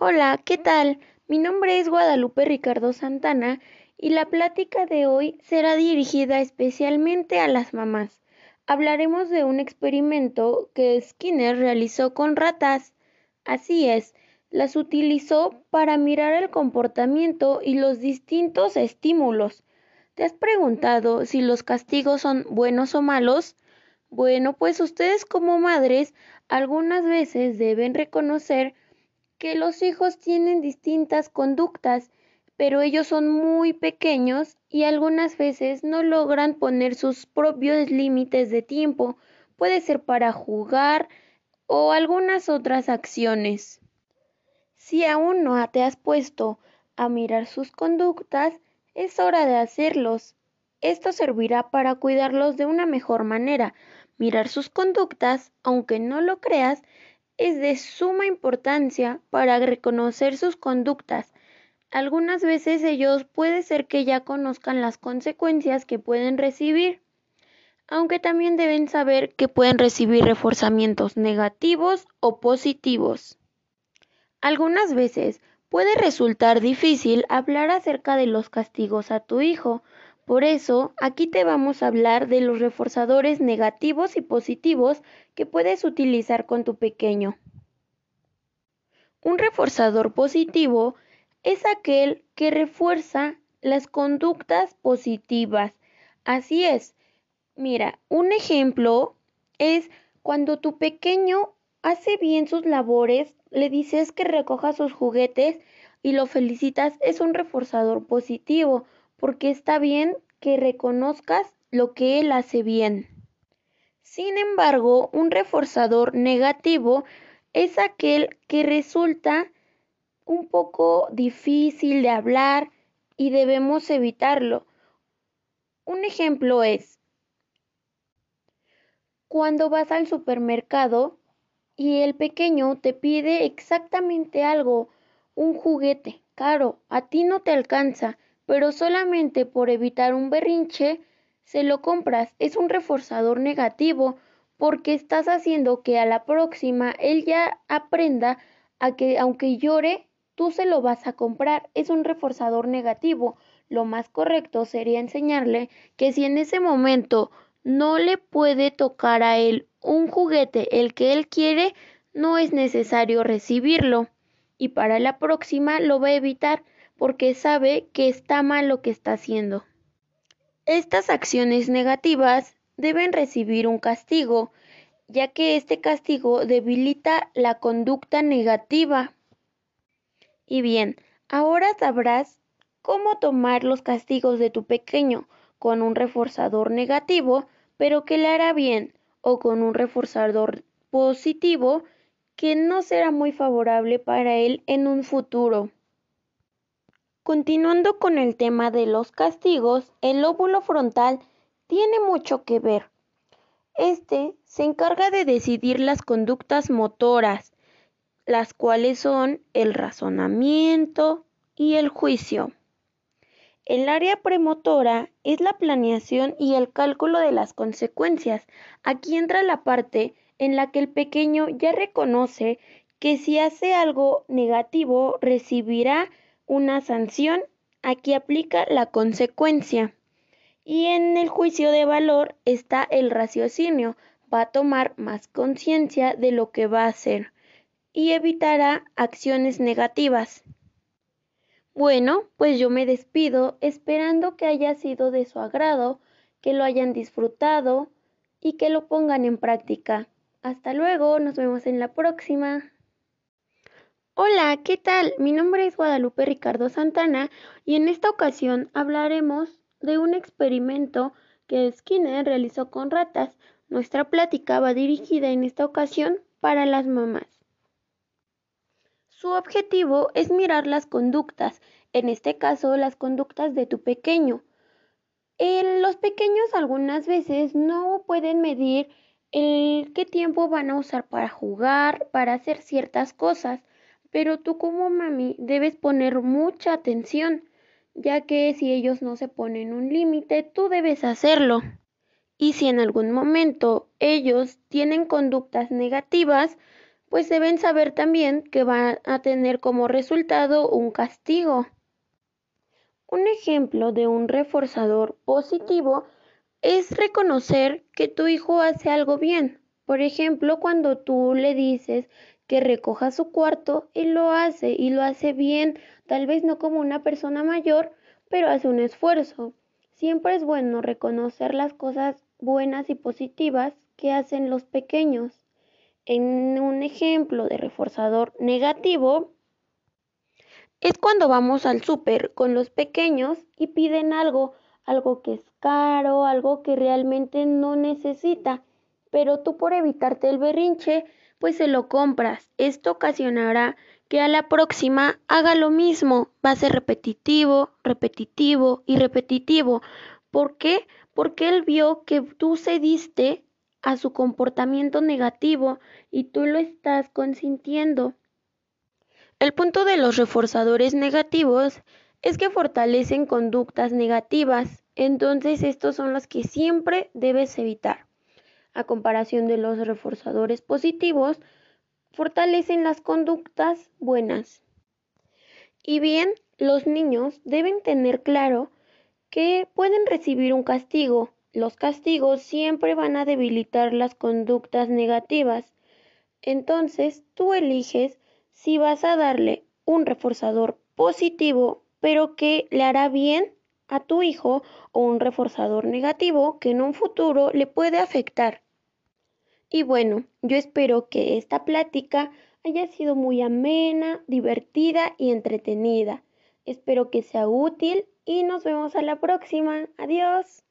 Hola, ¿qué tal? Mi nombre es Guadalupe Ricardo Santana y la plática de hoy será dirigida especialmente a las mamás. Hablaremos de un experimento que Skinner realizó con ratas. Así es, las utilizó para mirar el comportamiento y los distintos estímulos. ¿Te has preguntado si los castigos son buenos o malos? Bueno, pues ustedes como madres algunas veces deben reconocer que los hijos tienen distintas conductas, pero ellos son muy pequeños y algunas veces no logran poner sus propios límites de tiempo. Puede ser para jugar o algunas otras acciones. Si aún no te has puesto a mirar sus conductas, es hora de hacerlos. Esto servirá para cuidarlos de una mejor manera. Mirar sus conductas, aunque no lo creas, es de suma importancia para reconocer sus conductas. Algunas veces ellos puede ser que ya conozcan las consecuencias que pueden recibir, aunque también deben saber que pueden recibir reforzamientos negativos o positivos. Algunas veces puede resultar difícil hablar acerca de los castigos a tu hijo, por eso, aquí te vamos a hablar de los reforzadores negativos y positivos que puedes utilizar con tu pequeño. Un reforzador positivo es aquel que refuerza las conductas positivas. Así es. Mira, un ejemplo es cuando tu pequeño hace bien sus labores, le dices que recoja sus juguetes y lo felicitas, es un reforzador positivo porque está bien que reconozcas lo que él hace bien. Sin embargo, un reforzador negativo es aquel que resulta un poco difícil de hablar y debemos evitarlo. Un ejemplo es cuando vas al supermercado y el pequeño te pide exactamente algo, un juguete caro, a ti no te alcanza pero solamente por evitar un berrinche se lo compras. Es un reforzador negativo porque estás haciendo que a la próxima él ya aprenda a que aunque llore, tú se lo vas a comprar. Es un reforzador negativo. Lo más correcto sería enseñarle que si en ese momento no le puede tocar a él un juguete el que él quiere, no es necesario recibirlo. Y para la próxima lo va a evitar porque sabe que está mal lo que está haciendo. Estas acciones negativas deben recibir un castigo, ya que este castigo debilita la conducta negativa. Y bien, ahora sabrás cómo tomar los castigos de tu pequeño con un reforzador negativo, pero que le hará bien, o con un reforzador positivo que no será muy favorable para él en un futuro. Continuando con el tema de los castigos, el lóbulo frontal tiene mucho que ver. Este se encarga de decidir las conductas motoras, las cuales son el razonamiento y el juicio. El área premotora es la planeación y el cálculo de las consecuencias. Aquí entra la parte en la que el pequeño ya reconoce que si hace algo negativo recibirá una sanción, aquí aplica la consecuencia. Y en el juicio de valor está el raciocinio, va a tomar más conciencia de lo que va a hacer y evitará acciones negativas. Bueno, pues yo me despido esperando que haya sido de su agrado, que lo hayan disfrutado y que lo pongan en práctica. Hasta luego, nos vemos en la próxima. Hola, ¿qué tal? Mi nombre es Guadalupe Ricardo Santana y en esta ocasión hablaremos de un experimento que Skinner realizó con ratas. Nuestra plática va dirigida en esta ocasión para las mamás. Su objetivo es mirar las conductas, en este caso las conductas de tu pequeño. los pequeños algunas veces no pueden medir el qué tiempo van a usar para jugar, para hacer ciertas cosas. Pero tú como mami debes poner mucha atención, ya que si ellos no se ponen un límite, tú debes hacerlo. Y si en algún momento ellos tienen conductas negativas, pues deben saber también que van a tener como resultado un castigo. Un ejemplo de un reforzador positivo es reconocer que tu hijo hace algo bien. Por ejemplo, cuando tú le dices que recoja su cuarto, él lo hace y lo hace bien, tal vez no como una persona mayor, pero hace un esfuerzo. Siempre es bueno reconocer las cosas buenas y positivas que hacen los pequeños. En un ejemplo de reforzador negativo, es cuando vamos al súper con los pequeños y piden algo, algo que es caro, algo que realmente no necesita, pero tú por evitarte el berrinche, pues se lo compras. Esto ocasionará que a la próxima haga lo mismo. Va a ser repetitivo, repetitivo y repetitivo. ¿Por qué? Porque él vio que tú cediste a su comportamiento negativo y tú lo estás consintiendo. El punto de los reforzadores negativos es que fortalecen conductas negativas, entonces estos son los que siempre debes evitar. A comparación de los reforzadores positivos, fortalecen las conductas buenas. Y bien, los niños deben tener claro que pueden recibir un castigo. Los castigos siempre van a debilitar las conductas negativas. Entonces, tú eliges si vas a darle un reforzador positivo, pero que le hará bien a tu hijo, o un reforzador negativo que en un futuro le puede afectar. Y bueno, yo espero que esta plática haya sido muy amena, divertida y entretenida. Espero que sea útil y nos vemos a la próxima. Adiós.